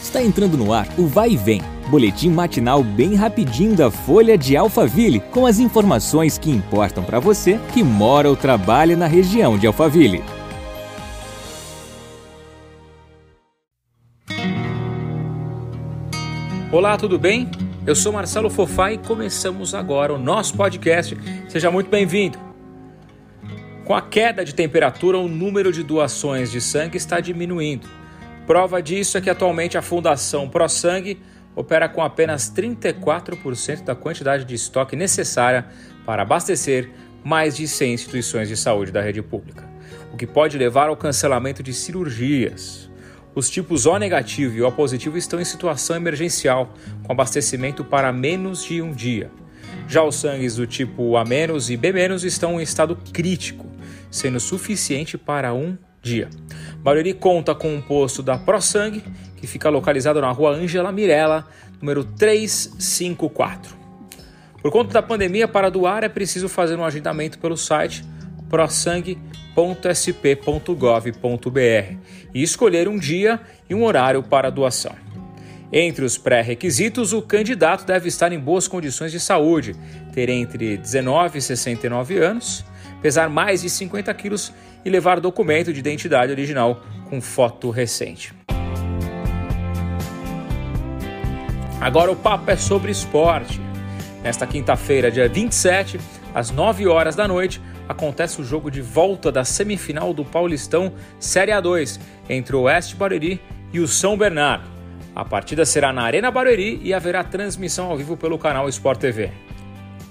Está entrando no ar o Vai e Vem, boletim matinal bem rapidinho da Folha de Alphaville, com as informações que importam para você que mora ou trabalha na região de Alphaville. Olá, tudo bem? Eu sou Marcelo Fofá e começamos agora o nosso podcast. Seja muito bem-vindo. Com a queda de temperatura, o número de doações de sangue está diminuindo. Prova disso é que atualmente a Fundação ProSangue opera com apenas 34% da quantidade de estoque necessária para abastecer mais de 100 instituições de saúde da rede pública, o que pode levar ao cancelamento de cirurgias. Os tipos O negativo e O positivo estão em situação emergencial, com abastecimento para menos de um dia. Já os sangues do tipo A- e B- estão em estado crítico, sendo suficiente para um dia. Barueri conta com um posto da ProSangue, que fica localizado na rua Ângela Mirella, número 354. Por conta da pandemia, para doar é preciso fazer um agendamento pelo site prosangue.sp.gov.br e escolher um dia e um horário para a doação. Entre os pré-requisitos, o candidato deve estar em boas condições de saúde, ter entre 19 e 69 anos, pesar mais de 50 quilos e levar documento de identidade original com foto recente. Agora o papo é sobre esporte. Nesta quinta-feira, dia 27, às 9 horas da noite, acontece o jogo de volta da semifinal do Paulistão Série A2 entre o Oeste Barueri e o São Bernardo. A partida será na Arena Barueri e haverá transmissão ao vivo pelo canal Sport TV.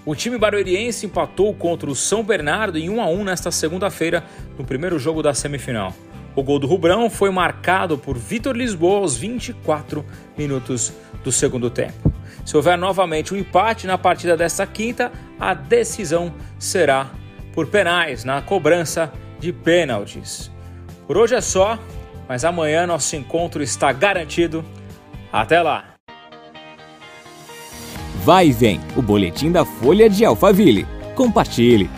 O time barueriense empatou contra o São Bernardo em 1 a 1 nesta segunda-feira, no primeiro jogo da semifinal. O gol do Rubrão foi marcado por Vitor Lisboa aos 24 minutos do segundo tempo. Se houver novamente um empate na partida desta quinta, a decisão será por penais na cobrança de pênaltis. Por hoje é só, mas amanhã nosso encontro está garantido. Até lá! Vai e vem, o boletim da Folha de Alphaville. Compartilhe.